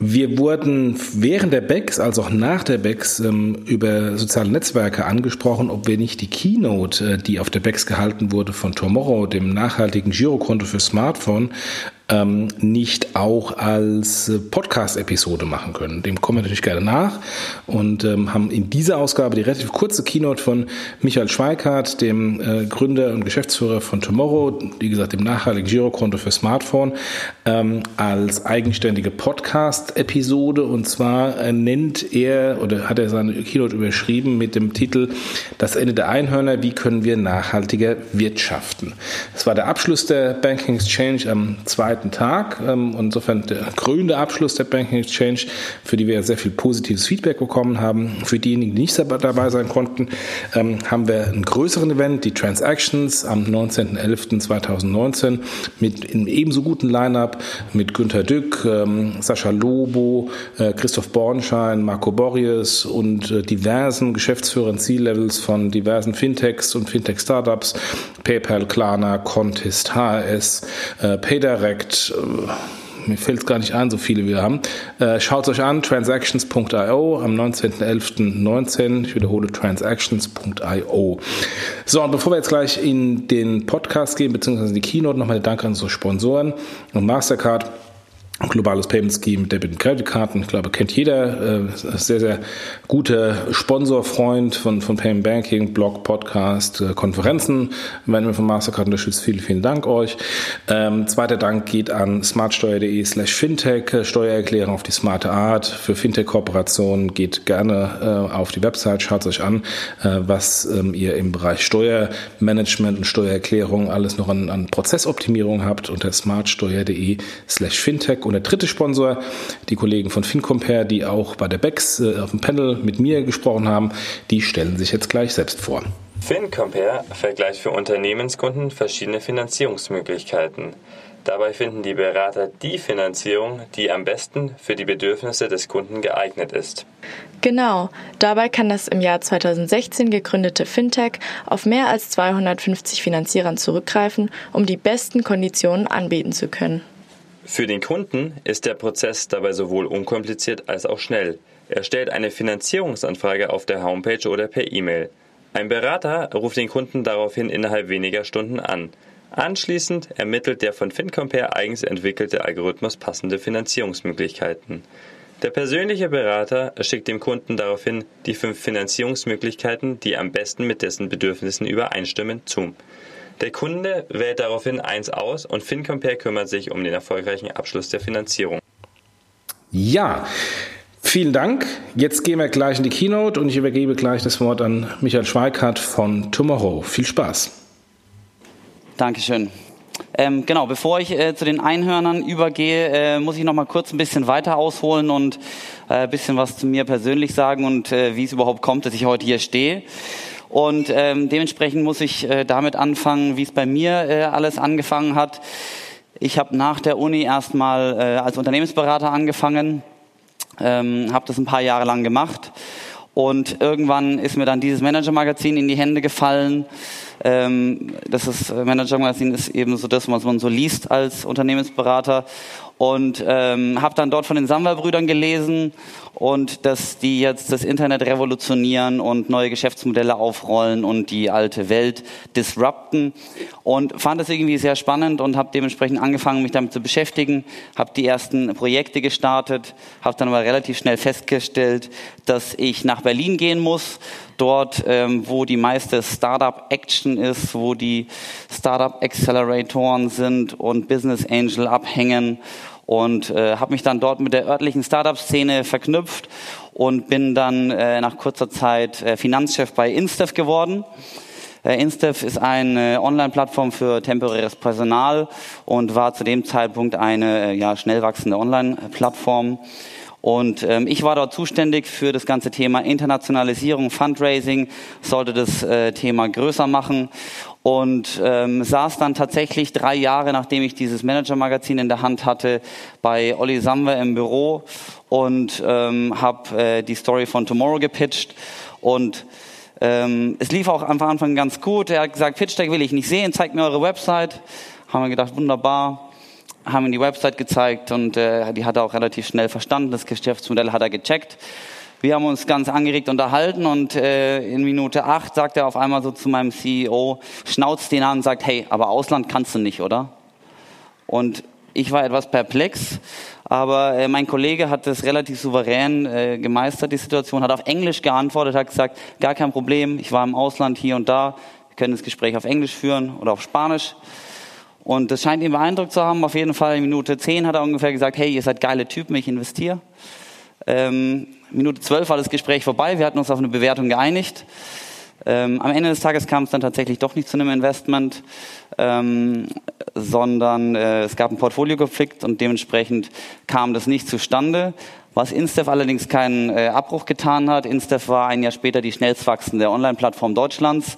Wir wurden während der BEX als auch nach der BEX ähm, über soziale Netzwerke angesprochen, ob wir nicht die Keynote, äh, die auf der BEX gehalten wurde von Tomorrow, dem nachhaltigen Girokonto für Smartphone, ähm, nicht auch als äh, Podcast-Episode machen können. Dem kommen wir natürlich gerne nach und ähm, haben in dieser Ausgabe die relativ kurze Keynote von Michael Schweikart, dem äh, Gründer und Geschäftsführer von Tomorrow, wie gesagt, dem nachhaltigen Girokonto für Smartphone, ähm, als eigenständige Podcast-Episode. Und zwar äh, nennt er oder hat er seine Keynote überschrieben mit dem Titel Das Ende der Einhörner, wie können wir nachhaltiger wirtschaften. Das war der Abschluss der Banking Exchange am 2 zweiten Tag. Ähm, insofern der krönende Abschluss der Banking Exchange, für die wir sehr viel positives Feedback bekommen haben. Für diejenigen, die nicht dabei sein konnten, ähm, haben wir einen größeren Event, die Transactions am 19.11.2019 mit einem ebenso guten Line-Up mit Günter Dück, ähm, Sascha Lobo, äh, Christoph Bornschein, Marco Borries und äh, diversen Geschäftsführern C-Levels von diversen Fintechs und Fintech-Startups, PayPal, Klarna, Contest, HRS, äh, PayDirect, Projekt. Äh, mir fällt es gar nicht ein, so viele wir haben. Äh, Schaut euch an, transactions.io am 19.11.19. Ich wiederhole, transactions.io. So, und bevor wir jetzt gleich in den Podcast gehen, beziehungsweise die Keynote, nochmal der Dank an unsere Sponsoren und Mastercard globales Payment Scheme, Debit- und Kreditkarten. Ich glaube, kennt jeder. Äh, sehr, sehr guter Sponsor, Freund von, von Payment Banking, Blog, Podcast, äh, Konferenzen. Wenn wir von Mastercard unterstützt, vielen, vielen Dank euch. Ähm, zweiter Dank geht an smartsteuer.de slash fintech. Steuererklärung auf die smarte Art. Für Fintech-Kooperationen geht gerne äh, auf die Website, schaut euch an, äh, was ähm, ihr im Bereich Steuermanagement und Steuererklärung alles noch an, an Prozessoptimierung habt unter smartsteuer.de slash fintech und der dritte Sponsor, die Kollegen von FinCompare, die auch bei der BEX äh, auf dem Panel mit mir gesprochen haben, die stellen sich jetzt gleich selbst vor. FinCompare vergleicht für Unternehmenskunden verschiedene Finanzierungsmöglichkeiten. Dabei finden die Berater die Finanzierung, die am besten für die Bedürfnisse des Kunden geeignet ist. Genau, dabei kann das im Jahr 2016 gegründete Fintech auf mehr als 250 Finanzierern zurückgreifen, um die besten Konditionen anbieten zu können. Für den Kunden ist der Prozess dabei sowohl unkompliziert als auch schnell. Er stellt eine Finanzierungsanfrage auf der Homepage oder per E-Mail. Ein Berater ruft den Kunden daraufhin innerhalb weniger Stunden an. Anschließend ermittelt der von FinCompare eigens entwickelte Algorithmus passende Finanzierungsmöglichkeiten. Der persönliche Berater schickt dem Kunden daraufhin die fünf Finanzierungsmöglichkeiten, die am besten mit dessen Bedürfnissen übereinstimmen, zu. Der Kunde wählt daraufhin eins aus und FinCompare kümmert sich um den erfolgreichen Abschluss der Finanzierung. Ja, vielen Dank. Jetzt gehen wir gleich in die Keynote und ich übergebe gleich das Wort an Michael Schweikart von Tomorrow. Viel Spaß. Dankeschön. Ähm, genau, bevor ich äh, zu den Einhörnern übergehe, äh, muss ich noch mal kurz ein bisschen weiter ausholen und äh, ein bisschen was zu mir persönlich sagen und äh, wie es überhaupt kommt, dass ich heute hier stehe. Und ähm, dementsprechend muss ich äh, damit anfangen, wie es bei mir äh, alles angefangen hat. Ich habe nach der Uni erstmal äh, als Unternehmensberater angefangen, ähm, habe das ein paar Jahre lang gemacht und irgendwann ist mir dann dieses Manager-Magazin in die Hände gefallen. Ähm, das äh, Manager-Magazin ist eben so das, was man so liest als Unternehmensberater und ähm, habe dann dort von den Samwer-Brüdern gelesen und dass die jetzt das Internet revolutionieren und neue Geschäftsmodelle aufrollen und die alte Welt disrupten. Und fand es irgendwie sehr spannend und habe dementsprechend angefangen, mich damit zu beschäftigen, habe die ersten Projekte gestartet, habe dann aber relativ schnell festgestellt, dass ich nach Berlin gehen muss, dort, ähm, wo die meiste Startup-Action ist, wo die Startup-Acceleratoren sind und Business Angel abhängen und äh, habe mich dann dort mit der örtlichen Startup-Szene verknüpft und bin dann äh, nach kurzer Zeit äh, Finanzchef bei Instev geworden. Äh, Instev ist eine Online-Plattform für temporäres Personal und war zu dem Zeitpunkt eine äh, ja, schnell wachsende Online-Plattform. Und ähm, ich war dort zuständig für das ganze Thema Internationalisierung, Fundraising, sollte das äh, Thema größer machen und ähm, saß dann tatsächlich drei Jahre, nachdem ich dieses Manager-Magazin in der Hand hatte, bei Olli Samwer im Büro und ähm, habe äh, die Story von Tomorrow gepitcht und ähm, es lief auch am Anfang ganz gut. Er hat gesagt, Pitch Deck will ich nicht sehen, zeigt mir eure Website. Haben wir gedacht, wunderbar haben ihm die Website gezeigt und äh, die hat er auch relativ schnell verstanden. Das Geschäftsmodell hat er gecheckt. Wir haben uns ganz angeregt unterhalten und äh, in Minute acht sagt er auf einmal so zu meinem CEO, schnauzt den an und sagt, hey, aber Ausland kannst du nicht, oder? Und ich war etwas perplex, aber äh, mein Kollege hat das relativ souverän äh, gemeistert, die Situation, hat auf Englisch geantwortet, hat gesagt, gar kein Problem, ich war im Ausland hier und da, wir können das Gespräch auf Englisch führen oder auf Spanisch. Und das scheint ihn beeindruckt zu haben. Auf jeden Fall in Minute 10 hat er ungefähr gesagt, hey, ihr seid geile Typen, ich investiere. Ähm, Minute 12 war das Gespräch vorbei, wir hatten uns auf eine Bewertung geeinigt. Ähm, am Ende des Tages kam es dann tatsächlich doch nicht zu einem Investment, ähm, sondern äh, es gab einen Portfoliokonflikt und dementsprechend kam das nicht zustande. Was Instef allerdings keinen äh, Abbruch getan hat. Instef war ein Jahr später die schnellst wachsende Online-Plattform Deutschlands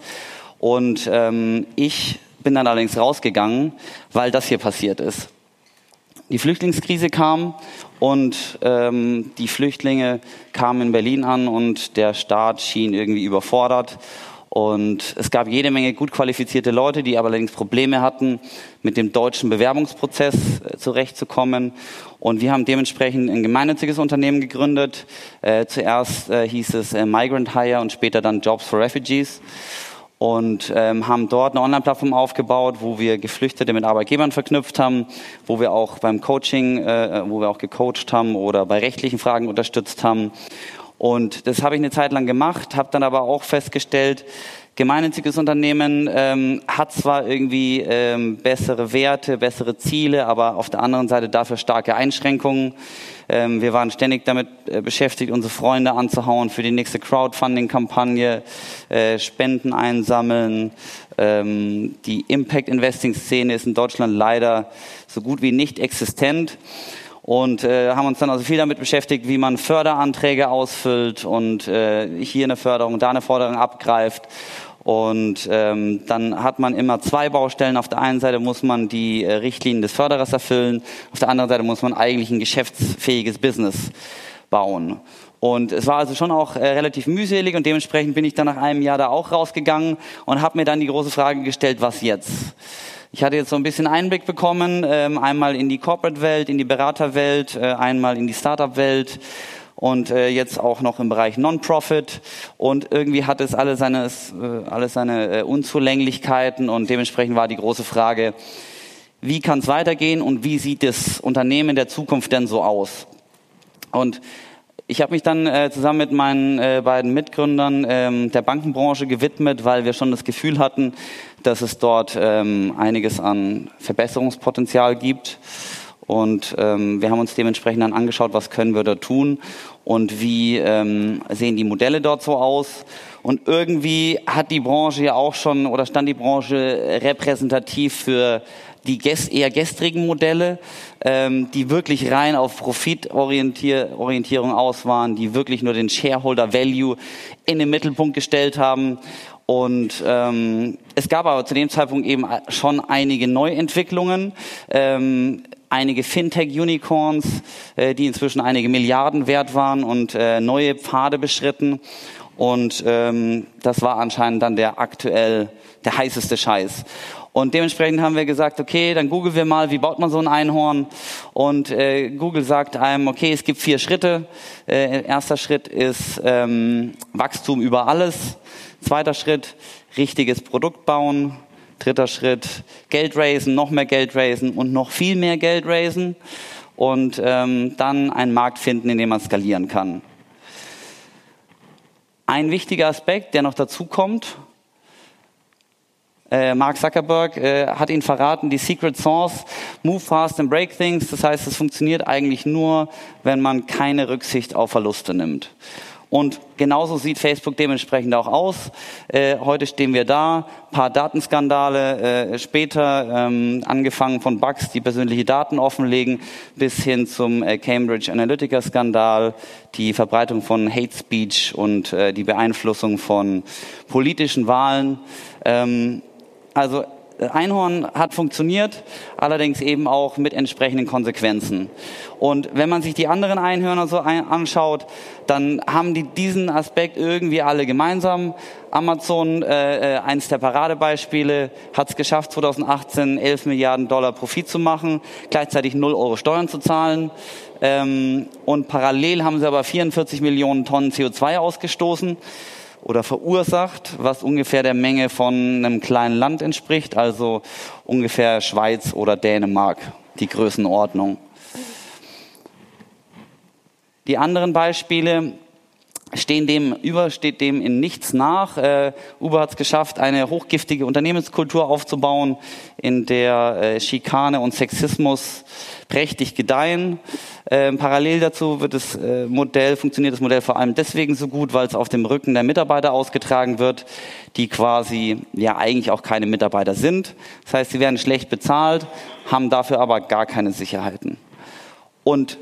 und ähm, ich bin dann allerdings rausgegangen, weil das hier passiert ist. Die Flüchtlingskrise kam und ähm, die Flüchtlinge kamen in Berlin an und der Staat schien irgendwie überfordert. Und es gab jede Menge gut qualifizierte Leute, die aber allerdings Probleme hatten, mit dem deutschen Bewerbungsprozess äh, zurechtzukommen. Und wir haben dementsprechend ein gemeinnütziges Unternehmen gegründet. Äh, zuerst äh, hieß es äh, Migrant Hire und später dann Jobs for Refugees und ähm, haben dort eine Online-Plattform aufgebaut, wo wir Geflüchtete mit Arbeitgebern verknüpft haben, wo wir auch beim Coaching, äh, wo wir auch gecoacht haben oder bei rechtlichen Fragen unterstützt haben. Und das habe ich eine Zeit lang gemacht, habe dann aber auch festgestellt, gemeinnütziges Unternehmen ähm, hat zwar irgendwie ähm, bessere Werte, bessere Ziele, aber auf der anderen Seite dafür starke Einschränkungen. Ähm, wir waren ständig damit äh, beschäftigt, unsere Freunde anzuhauen für die nächste Crowdfunding-Kampagne, äh, Spenden einsammeln. Ähm, die Impact-Investing-Szene ist in Deutschland leider so gut wie nicht existent und äh, haben uns dann also viel damit beschäftigt, wie man Förderanträge ausfüllt und äh, hier eine Förderung, da eine Forderung abgreift. Und ähm, dann hat man immer zwei Baustellen. Auf der einen Seite muss man die äh, Richtlinien des Förderers erfüllen, auf der anderen Seite muss man eigentlich ein geschäftsfähiges Business bauen. Und es war also schon auch äh, relativ mühselig und dementsprechend bin ich dann nach einem Jahr da auch rausgegangen und habe mir dann die große Frage gestellt, was jetzt? Ich hatte jetzt so ein bisschen Einblick bekommen, ähm, einmal in die Corporate-Welt, in die Beraterwelt, äh, einmal in die Startup-Welt und äh, jetzt auch noch im Bereich Non-Profit und irgendwie hat es alle seine, äh, alles seine Unzulänglichkeiten und dementsprechend war die große Frage, wie kann es weitergehen und wie sieht das Unternehmen der Zukunft denn so aus? Und ich habe mich dann äh, zusammen mit meinen äh, beiden Mitgründern ähm, der Bankenbranche gewidmet, weil wir schon das Gefühl hatten, dass es dort ähm, einiges an Verbesserungspotenzial gibt. Und ähm, wir haben uns dementsprechend dann angeschaut, was können wir da tun und wie ähm, sehen die Modelle dort so aus. Und irgendwie hat die Branche ja auch schon oder stand die Branche repräsentativ für die eher gestrigen Modelle, ähm, die wirklich rein auf Profitorientierung aus waren, die wirklich nur den Shareholder Value in den Mittelpunkt gestellt haben. Und ähm, es gab aber zu dem Zeitpunkt eben schon einige Neuentwicklungen. Ähm, einige Fintech-Unicorns, äh, die inzwischen einige Milliarden wert waren und äh, neue Pfade beschritten. Und ähm, das war anscheinend dann der aktuell der heißeste Scheiß. Und dementsprechend haben wir gesagt, okay, dann googeln wir mal, wie baut man so ein Einhorn. Und äh, Google sagt einem, okay, es gibt vier Schritte. Äh, erster Schritt ist ähm, Wachstum über alles. Zweiter Schritt, richtiges Produkt bauen. Dritter Schritt, Geld raisen, noch mehr Geld raisen und noch viel mehr Geld raisen. Und ähm, dann einen Markt finden, in dem man skalieren kann. Ein wichtiger Aspekt, der noch dazu kommt, äh, Mark Zuckerberg äh, hat ihn verraten, die Secret Source, Move Fast and Break Things. Das heißt, es funktioniert eigentlich nur, wenn man keine Rücksicht auf Verluste nimmt. Und genauso sieht Facebook dementsprechend auch aus. Äh, heute stehen wir da, paar Datenskandale äh, später, ähm, angefangen von Bugs, die persönliche Daten offenlegen, bis hin zum äh, Cambridge Analytica-Skandal, die Verbreitung von Hate Speech und äh, die Beeinflussung von politischen Wahlen. Ähm, also Einhorn hat funktioniert, allerdings eben auch mit entsprechenden Konsequenzen. Und wenn man sich die anderen Einhörner so anschaut, dann haben die diesen Aspekt irgendwie alle gemeinsam. Amazon, äh, äh eines der Paradebeispiele, hat es geschafft, 2018 11 Milliarden Dollar Profit zu machen, gleichzeitig 0 Euro Steuern zu zahlen. Ähm, und parallel haben sie aber 44 Millionen Tonnen CO2 ausgestoßen oder verursacht, was ungefähr der Menge von einem kleinen Land entspricht, also ungefähr Schweiz oder Dänemark, die Größenordnung. Die anderen Beispiele stehen dem über, steht dem in nichts nach. Äh, Uber hat es geschafft, eine hochgiftige Unternehmenskultur aufzubauen, in der äh, Schikane und Sexismus prächtig gedeihen. Ähm, parallel dazu wird das äh, Modell, funktioniert das Modell vor allem deswegen so gut, weil es auf dem Rücken der Mitarbeiter ausgetragen wird, die quasi ja eigentlich auch keine Mitarbeiter sind. Das heißt, sie werden schlecht bezahlt, haben dafür aber gar keine Sicherheiten. Und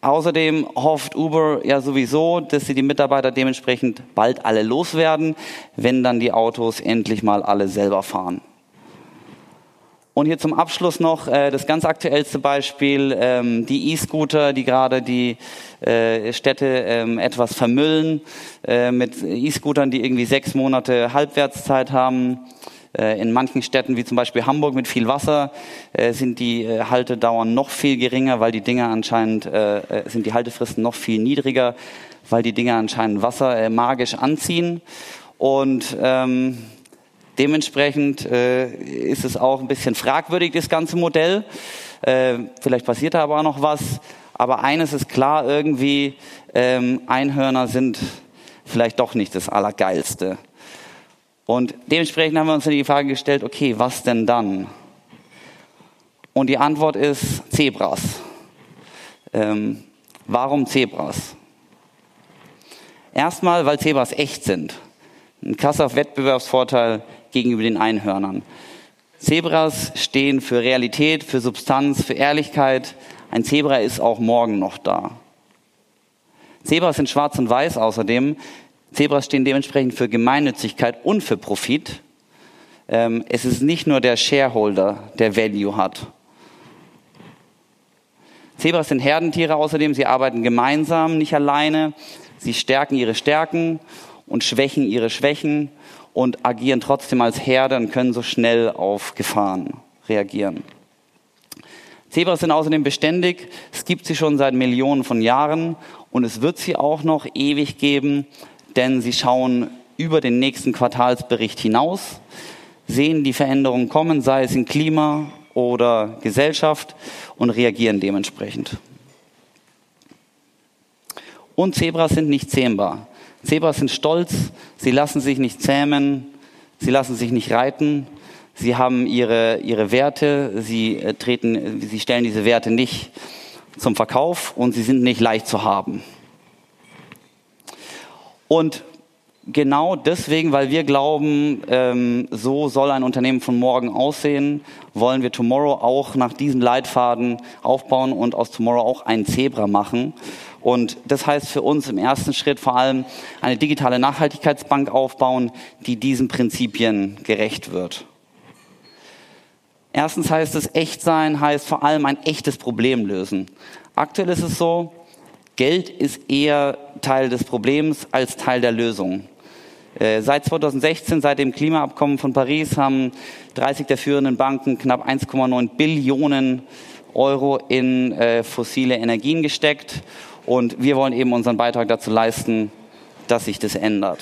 Außerdem hofft Uber ja sowieso, dass sie die Mitarbeiter dementsprechend bald alle loswerden, wenn dann die Autos endlich mal alle selber fahren. Und hier zum Abschluss noch äh, das ganz aktuellste Beispiel, ähm, die E-Scooter, die gerade die äh, Städte ähm, etwas vermüllen, äh, mit E-Scootern, die irgendwie sechs Monate Halbwertszeit haben. Äh, in manchen Städten, wie zum Beispiel Hamburg mit viel Wasser, äh, sind die äh, Haltedauern noch viel geringer, weil die Dinger anscheinend, sind die Haltefristen noch viel niedriger, weil die Dinger anscheinend Wasser magisch anziehen. Und ähm, dementsprechend äh, ist es auch ein bisschen fragwürdig, das ganze Modell. Äh, vielleicht passiert da aber auch noch was. Aber eines ist klar, irgendwie ähm, Einhörner sind vielleicht doch nicht das Allergeilste. Und dementsprechend haben wir uns die Frage gestellt, okay, was denn dann? Und die Antwort ist Zebras. Ähm, warum Zebras? Erstmal, weil Zebras echt sind. Ein krasser Wettbewerbsvorteil gegenüber den Einhörnern. Zebras stehen für Realität, für Substanz, für Ehrlichkeit. Ein Zebra ist auch morgen noch da. Zebras sind schwarz und weiß außerdem. Zebras stehen dementsprechend für Gemeinnützigkeit und für Profit. Ähm, es ist nicht nur der Shareholder, der Value hat. Zebras sind Herdentiere außerdem, sie arbeiten gemeinsam, nicht alleine. Sie stärken ihre Stärken und schwächen ihre Schwächen und agieren trotzdem als Herde und können so schnell auf Gefahren reagieren. Zebras sind außerdem beständig. Es gibt sie schon seit Millionen von Jahren und es wird sie auch noch ewig geben denn sie schauen über den nächsten Quartalsbericht hinaus, sehen die Veränderungen kommen, sei es im Klima oder Gesellschaft und reagieren dementsprechend. Und Zebras sind nicht zähmbar. Zebras sind stolz, sie lassen sich nicht zähmen, sie lassen sich nicht reiten, sie haben ihre, ihre Werte, sie, äh, treten, sie stellen diese Werte nicht zum Verkauf und sie sind nicht leicht zu haben. Und genau deswegen, weil wir glauben, ähm, so soll ein Unternehmen von morgen aussehen, wollen wir Tomorrow auch nach diesen Leitfaden aufbauen und aus Tomorrow auch ein Zebra machen. Und das heißt für uns im ersten Schritt vor allem eine digitale Nachhaltigkeitsbank aufbauen, die diesen Prinzipien gerecht wird. Erstens heißt es, echt sein heißt vor allem ein echtes Problem lösen. Aktuell ist es so, Geld ist eher Teil des Problems als Teil der Lösung. Äh, seit 2016, seit dem Klimaabkommen von Paris, haben 30 der führenden Banken knapp 1,9 Billionen Euro in äh, fossile Energien gesteckt. Und wir wollen eben unseren Beitrag dazu leisten, dass sich das ändert.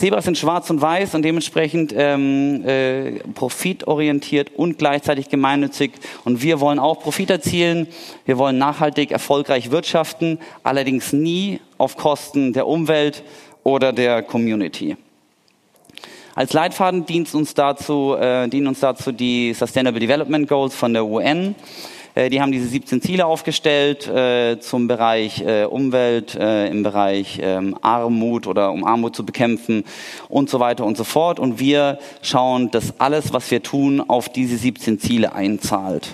Zebras sind schwarz und weiß und dementsprechend ähm, äh, profitorientiert und gleichzeitig gemeinnützig. Und wir wollen auch Profit erzielen. Wir wollen nachhaltig, erfolgreich wirtschaften, allerdings nie auf Kosten der Umwelt oder der Community. Als Leitfaden dient uns dazu, äh, dienen uns dazu die Sustainable Development Goals von der UN. Äh, die haben diese 17 Ziele aufgestellt äh, zum Bereich äh, Umwelt, im Bereich ähm, Armut oder um Armut zu bekämpfen und so weiter und so fort. Und wir schauen, dass alles, was wir tun, auf diese 17 Ziele einzahlt.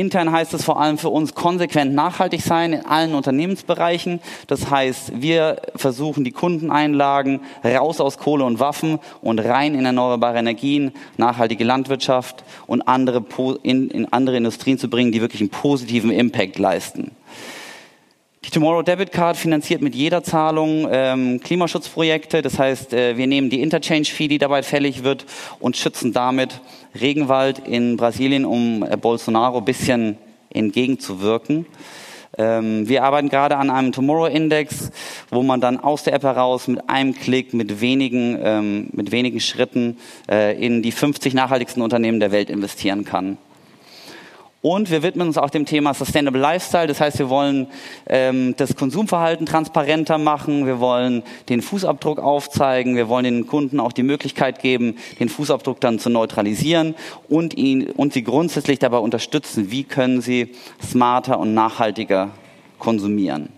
Intern heißt es vor allem für uns konsequent nachhaltig sein in allen Unternehmensbereichen. Das heißt, wir versuchen die Kundeneinlagen raus aus Kohle und Waffen und rein in erneuerbare Energien, nachhaltige Landwirtschaft und andere in, in andere Industrien zu bringen, die wirklich einen positiven Impact leisten. Die Tomorrow Debit Card finanziert mit jeder Zahlung ähm, Klimaschutzprojekte. Das heißt, äh, wir nehmen die Interchange-Fee, die dabei fällig wird, und schützen damit Regenwald in Brasilien, um äh, Bolsonaro ein bisschen entgegenzuwirken. Ähm, wir arbeiten gerade an einem Tomorrow Index, wo man dann aus der App heraus mit einem Klick, mit wenigen, ähm, mit wenigen Schritten äh, in die 50 nachhaltigsten Unternehmen der Welt investieren kann. Und wir widmen uns auch dem Thema Sustainable Lifestyle. Das heißt, wir wollen ähm, das Konsumverhalten transparenter machen. Wir wollen den Fußabdruck aufzeigen. Wir wollen den Kunden auch die Möglichkeit geben, den Fußabdruck dann zu neutralisieren und, ihn, und sie grundsätzlich dabei unterstützen, wie können sie smarter und nachhaltiger konsumieren.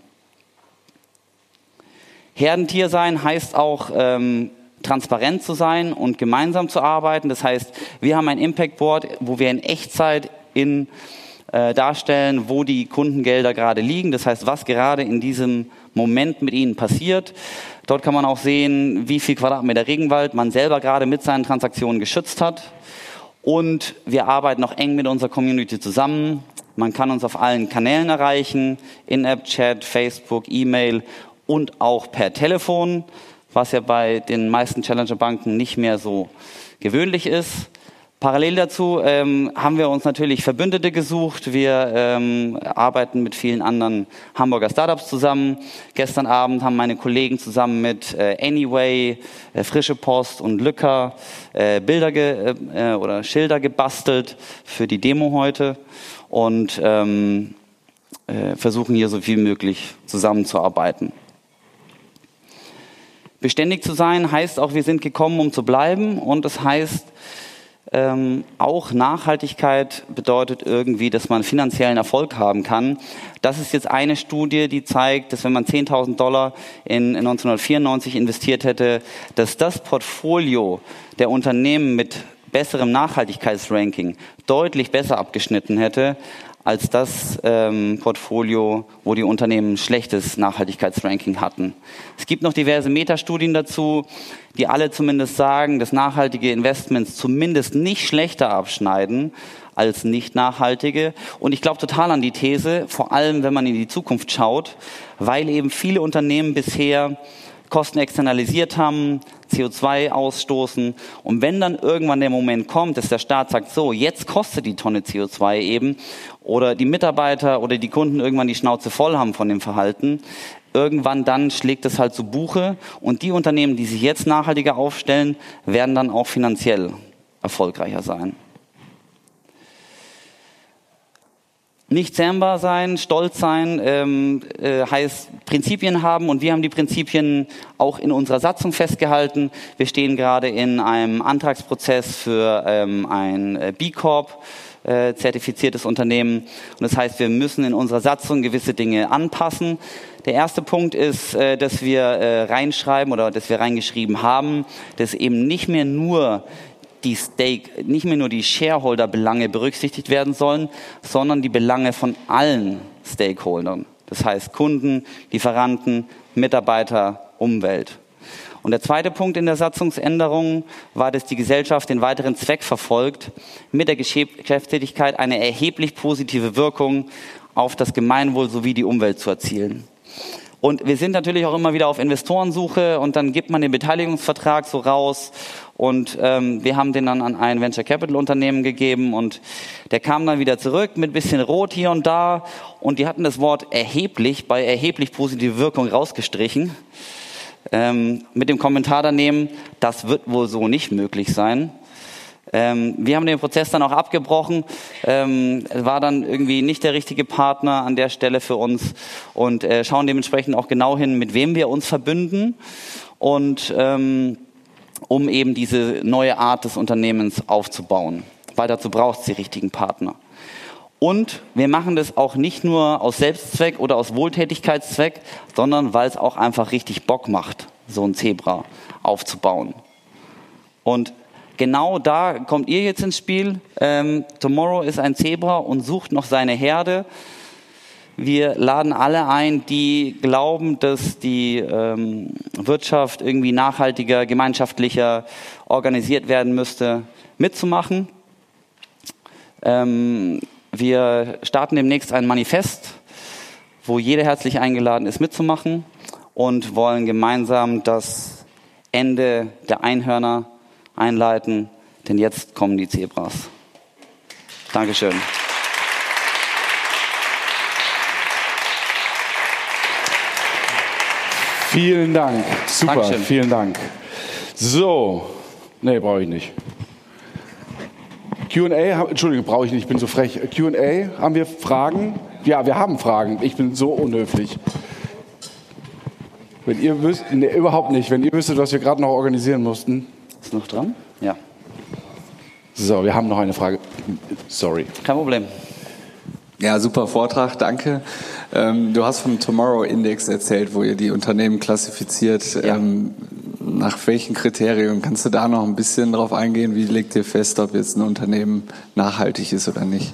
Herdentier sein heißt auch, ähm, transparent zu sein und gemeinsam zu arbeiten. Das heißt, wir haben ein Impact Board, wo wir in Echtzeit in, äh, darstellen, wo die Kundengelder gerade liegen. Das heißt, was gerade in diesem Moment mit ihnen passiert. Dort kann man auch sehen, wie viel Quadratmeter Regenwald man selber gerade mit seinen Transaktionen geschützt hat. Und wir arbeiten auch eng mit unserer Community zusammen. Man kann uns auf allen Kanälen erreichen, In-App-Chat, Facebook, E-Mail und auch per Telefon, was ja bei den meisten Challenger-Banken nicht mehr so gewöhnlich ist. Parallel dazu ähm, haben wir uns natürlich Verbündete gesucht. Wir ähm, arbeiten mit vielen anderen Hamburger Startups zusammen. Gestern Abend haben meine Kollegen zusammen mit äh, Anyway, äh, Frische Post und Lücker äh, Bilder ge äh, oder Schilder gebastelt für die Demo heute und ähm, äh, versuchen hier so viel möglich zusammenzuarbeiten. Beständig zu sein heißt auch, wir sind gekommen, um zu bleiben und es das heißt, ähm, auch Nachhaltigkeit bedeutet irgendwie, dass man finanziellen Erfolg haben kann. Das ist jetzt eine Studie, die zeigt, dass wenn man 10.000 Dollar in, in 1994 investiert hätte, dass das Portfolio der Unternehmen mit besserem Nachhaltigkeitsranking deutlich besser abgeschnitten hätte als das ähm, Portfolio, wo die Unternehmen ein schlechtes Nachhaltigkeitsranking hatten. Es gibt noch diverse Metastudien dazu, die alle zumindest sagen, dass nachhaltige Investments zumindest nicht schlechter abschneiden als nicht nachhaltige. Und ich glaube total an die These, vor allem wenn man in die Zukunft schaut, weil eben viele Unternehmen bisher Kosten externalisiert haben, CO2 ausstoßen. Und wenn dann irgendwann der Moment kommt, dass der Staat sagt, so, jetzt kostet die Tonne CO2 eben, oder die Mitarbeiter oder die Kunden irgendwann die Schnauze voll haben von dem Verhalten, irgendwann dann schlägt es halt zu Buche und die Unternehmen, die sich jetzt nachhaltiger aufstellen, werden dann auch finanziell erfolgreicher sein. Nicht zähmbar sein, stolz sein, ähm, äh, heißt Prinzipien haben und wir haben die Prinzipien auch in unserer Satzung festgehalten. Wir stehen gerade in einem Antragsprozess für ähm, ein äh, B Corp. Äh, zertifiziertes Unternehmen. Und das heißt, wir müssen in unserer Satzung gewisse Dinge anpassen. Der erste Punkt ist, äh, dass wir äh, reinschreiben oder dass wir reingeschrieben haben, dass eben nicht mehr nur die Stake, nicht mehr nur die Shareholder-Belange berücksichtigt werden sollen, sondern die Belange von allen Stakeholdern. Das heißt Kunden, Lieferanten, Mitarbeiter, Umwelt. Und der zweite Punkt in der Satzungsänderung war, dass die Gesellschaft den weiteren Zweck verfolgt, mit der Geschäftstätigkeit eine erheblich positive Wirkung auf das Gemeinwohl sowie die Umwelt zu erzielen. Und wir sind natürlich auch immer wieder auf Investorensuche und dann gibt man den Beteiligungsvertrag so raus und ähm, wir haben den dann an ein Venture Capital Unternehmen gegeben und der kam dann wieder zurück mit bisschen Rot hier und da und die hatten das Wort erheblich bei erheblich positive Wirkung rausgestrichen. Ähm, mit dem Kommentar daneben, das wird wohl so nicht möglich sein. Ähm, wir haben den Prozess dann auch abgebrochen, ähm, war dann irgendwie nicht der richtige Partner an der Stelle für uns und äh, schauen dementsprechend auch genau hin, mit wem wir uns verbünden und ähm, um eben diese neue Art des Unternehmens aufzubauen. weil dazu braucht es die richtigen Partner. Und wir machen das auch nicht nur aus Selbstzweck oder aus Wohltätigkeitszweck, sondern weil es auch einfach richtig Bock macht, so ein Zebra aufzubauen. Und genau da kommt ihr jetzt ins Spiel. Ähm, Tomorrow ist ein Zebra und sucht noch seine Herde. Wir laden alle ein, die glauben, dass die ähm, Wirtschaft irgendwie nachhaltiger, gemeinschaftlicher organisiert werden müsste, mitzumachen. Ähm, wir starten demnächst ein Manifest, wo jeder herzlich eingeladen ist, mitzumachen und wollen gemeinsam das Ende der Einhörner einleiten, denn jetzt kommen die Zebras. Dankeschön. Vielen Dank. Super, Dankeschön. vielen Dank. So, nee, brauche ich nicht. QA, Entschuldigung, brauche ich nicht, ich bin so frech. QA, haben wir Fragen? Ja, wir haben Fragen. Ich bin so unhöflich. Wenn ihr wüsst, nee, überhaupt nicht. Wenn ihr wüsstet, was wir gerade noch organisieren mussten. Ist noch dran? Ja. So, wir haben noch eine Frage. Sorry. Kein Problem. Ja, super Vortrag, danke. Ähm, du hast vom Tomorrow Index erzählt, wo ihr die Unternehmen klassifiziert. Ja. Ähm, nach welchen Kriterien kannst du da noch ein bisschen drauf eingehen? Wie legt ihr fest, ob jetzt ein Unternehmen nachhaltig ist oder nicht?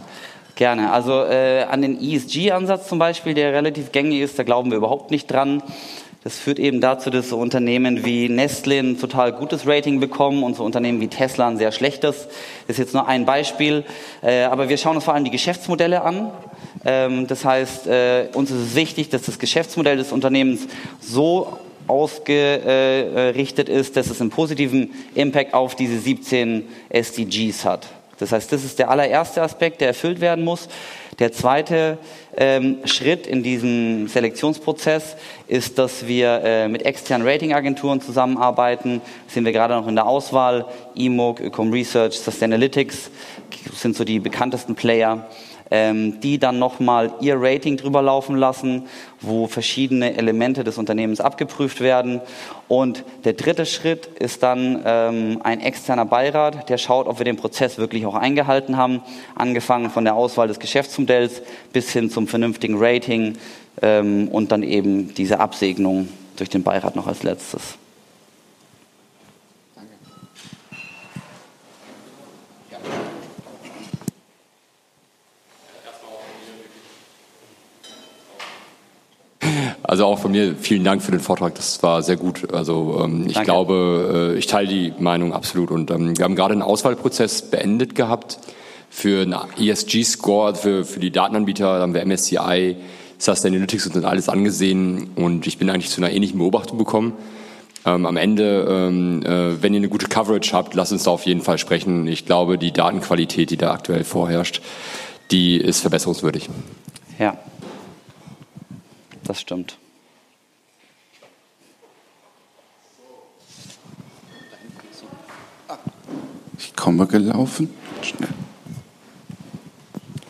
Gerne. Also äh, an den ESG-Ansatz zum Beispiel, der relativ gängig ist, da glauben wir überhaupt nicht dran. Das führt eben dazu, dass so Unternehmen wie Nestle ein total gutes Rating bekommen und so Unternehmen wie Tesla ein sehr schlechtes. Das ist jetzt nur ein Beispiel. Äh, aber wir schauen uns vor allem die Geschäftsmodelle an. Ähm, das heißt, äh, uns ist es wichtig, dass das Geschäftsmodell des Unternehmens so ausgerichtet ist, dass es einen positiven Impact auf diese 17 SDGs hat. Das heißt, das ist der allererste Aspekt, der erfüllt werden muss. Der zweite ähm, Schritt in diesem Selektionsprozess ist, dass wir äh, mit externen Ratingagenturen zusammenarbeiten. Sind wir gerade noch in der Auswahl. EMOG, Ecom Research, Sustainalytics sind so die bekanntesten Player ähm, die dann nochmal ihr Rating drüber laufen lassen, wo verschiedene Elemente des Unternehmens abgeprüft werden. Und der dritte Schritt ist dann ähm, ein externer Beirat, der schaut, ob wir den Prozess wirklich auch eingehalten haben, angefangen von der Auswahl des Geschäftsmodells bis hin zum vernünftigen Rating ähm, und dann eben diese Absegnung durch den Beirat noch als letztes. Also auch von mir vielen Dank für den Vortrag. Das war sehr gut. Also ähm, ich Danke. glaube, äh, ich teile die Meinung absolut. Und ähm, wir haben gerade einen Auswahlprozess beendet gehabt für einen ESG-Score für, für die Datenanbieter. Da haben wir MSCI, Sustainalytics und alles angesehen. Und ich bin eigentlich zu einer ähnlichen Beobachtung gekommen. Ähm, am Ende, ähm, äh, wenn ihr eine gute Coverage habt, lasst uns da auf jeden Fall sprechen. Ich glaube, die Datenqualität, die da aktuell vorherrscht, die ist verbesserungswürdig. Ja, das stimmt. Ich komme gelaufen. Schnell.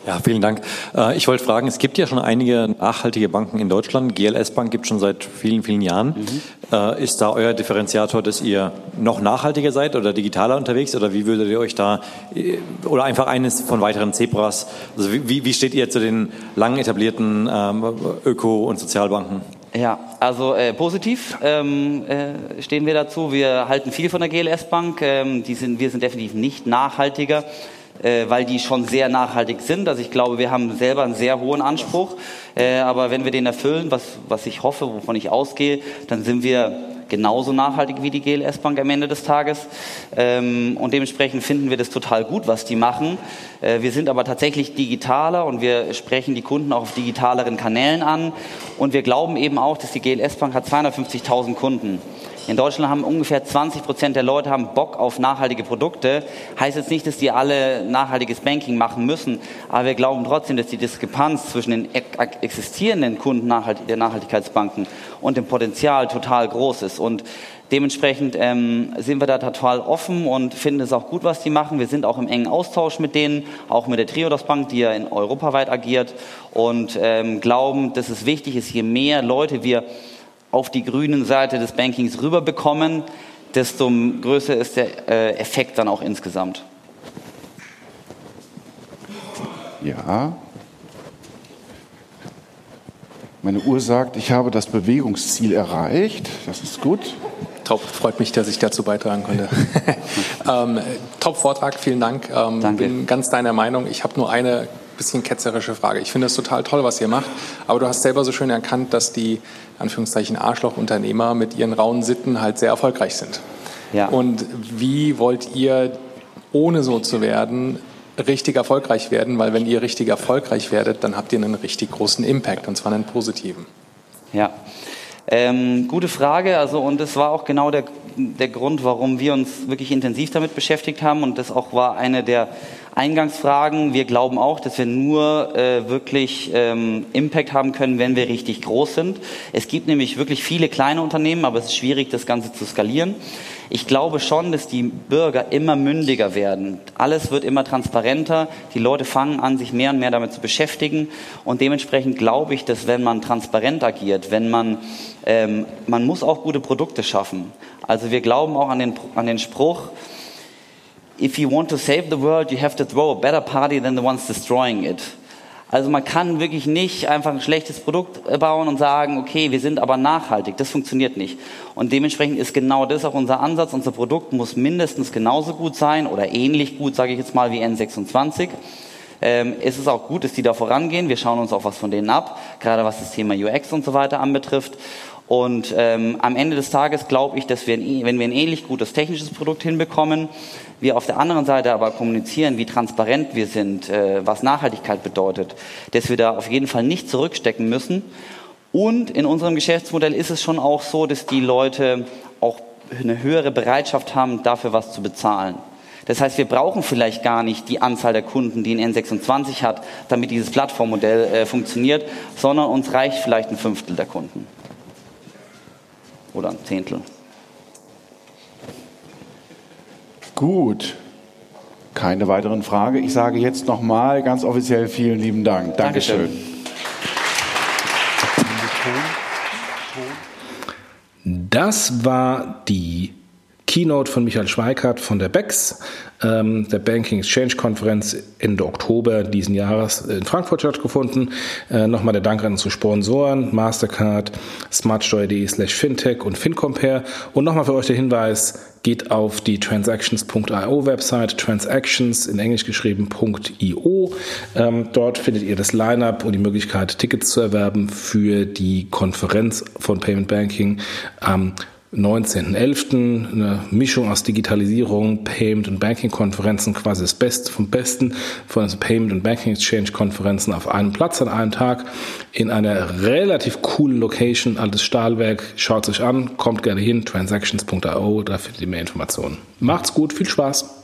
Ja, vielen Dank. Äh, ich wollte fragen, es gibt ja schon einige nachhaltige Banken in Deutschland. GLS Bank gibt es schon seit vielen, vielen Jahren. Mhm. Äh, ist da euer Differenziator, dass ihr noch nachhaltiger seid oder digitaler unterwegs? Oder wie würdet ihr euch da, äh, oder einfach eines von weiteren Zebras, also wie, wie steht ihr zu den lang etablierten ähm, Öko- und Sozialbanken? Ja, also äh, positiv ähm, äh, stehen wir dazu. Wir halten viel von der GLS Bank. Ähm, die sind, wir sind definitiv nicht nachhaltiger weil die schon sehr nachhaltig sind. Also ich glaube, wir haben selber einen sehr hohen Anspruch, äh, aber wenn wir den erfüllen, was, was ich hoffe, wovon ich ausgehe, dann sind wir genauso nachhaltig wie die GLS Bank am Ende des Tages. Ähm, und dementsprechend finden wir das total gut, was die machen. Äh, wir sind aber tatsächlich digitaler und wir sprechen die Kunden auch auf digitaleren Kanälen an. Und wir glauben eben auch, dass die GLS Bank hat 250.000 Kunden. In Deutschland haben ungefähr 20 Prozent der Leute haben Bock auf nachhaltige Produkte. Heißt jetzt nicht, dass die alle nachhaltiges Banking machen müssen, aber wir glauben trotzdem, dass die Diskrepanz zwischen den existierenden Kunden der Nachhaltigkeitsbanken und dem Potenzial total groß ist. Und Dementsprechend ähm, sind wir da total offen und finden es auch gut, was die machen. Wir sind auch im engen Austausch mit denen, auch mit der Triodos Bank, die ja in europaweit agiert und ähm, glauben, dass es wichtig ist, je mehr Leute wir auf die grünen Seite des Bankings rüberbekommen, desto größer ist der äh, Effekt dann auch insgesamt. Ja. Meine Uhr sagt, ich habe das Bewegungsziel erreicht. Das ist gut. Top, freut mich, dass ich dazu beitragen konnte. ähm, Top-Vortrag, vielen Dank. Ähm, Danke. Bin ganz deiner Meinung. Ich habe nur eine bisschen ketzerische Frage. Ich finde es total toll, was ihr macht, aber du hast selber so schön erkannt, dass die Anführungszeichen Arschlochunternehmer mit ihren rauen Sitten halt sehr erfolgreich sind. Ja. Und wie wollt ihr, ohne so zu werden, richtig erfolgreich werden? Weil wenn ihr richtig erfolgreich werdet, dann habt ihr einen richtig großen Impact und zwar einen positiven. Ja. Ähm, gute Frage, also und das war auch genau der, der Grund, warum wir uns wirklich intensiv damit beschäftigt haben und das auch war eine der Eingangsfragen. Wir glauben auch, dass wir nur äh, wirklich ähm, Impact haben können, wenn wir richtig groß sind. Es gibt nämlich wirklich viele kleine Unternehmen, aber es ist schwierig, das Ganze zu skalieren. Ich glaube schon, dass die Bürger immer mündiger werden. Alles wird immer transparenter. Die Leute fangen an, sich mehr und mehr damit zu beschäftigen. Und dementsprechend glaube ich, dass wenn man transparent agiert, wenn man, ähm, man muss auch gute Produkte schaffen. Also wir glauben auch an den, an den Spruch, if you want to save the world, you have to throw a better party than the ones destroying it. Also man kann wirklich nicht einfach ein schlechtes Produkt bauen und sagen, okay, wir sind aber nachhaltig. Das funktioniert nicht. Und dementsprechend ist genau das auch unser Ansatz. Unser Produkt muss mindestens genauso gut sein oder ähnlich gut, sage ich jetzt mal, wie N26. Ähm, es ist auch gut, dass die da vorangehen. Wir schauen uns auch was von denen ab, gerade was das Thema UX und so weiter anbetrifft. Und ähm, am Ende des Tages glaube ich, dass wir, wenn wir ein ähnlich gutes technisches Produkt hinbekommen, wir auf der anderen Seite aber kommunizieren, wie transparent wir sind, äh, was Nachhaltigkeit bedeutet, dass wir da auf jeden Fall nicht zurückstecken müssen. Und in unserem Geschäftsmodell ist es schon auch so, dass die Leute auch eine höhere Bereitschaft haben, dafür was zu bezahlen. Das heißt, wir brauchen vielleicht gar nicht die Anzahl der Kunden, die ein N26 hat, damit dieses Plattformmodell äh, funktioniert, sondern uns reicht vielleicht ein Fünftel der Kunden oder ein Zehntel. Gut. Keine weiteren Fragen. Ich sage jetzt nochmal ganz offiziell vielen lieben Dank. Dankeschön. Dankeschön. Das war die Keynote von Michael Schweikart von der BEX, ähm, der Banking Exchange Konferenz Ende Oktober diesen Jahres in Frankfurt stattgefunden. Äh, Nochmal der Dank an unsere Sponsoren, Mastercard, smartsteuer.de slash fintech und FinCompare. Und nochmal für euch der Hinweis, geht auf die transactions.io Website, transactions in Englisch geschrieben.io. Ähm, dort findet ihr das Lineup und die Möglichkeit, Tickets zu erwerben für die Konferenz von Payment Banking am 19.11. eine Mischung aus Digitalisierung, Payment und Banking Konferenzen, quasi das Beste vom Besten von den Payment und Banking Exchange Konferenzen auf einem Platz an einem Tag in einer relativ coolen Location, altes Stahlwerk. Schaut es euch an, kommt gerne hin, transactions.io, da findet ihr mehr Informationen. Macht's gut, viel Spaß!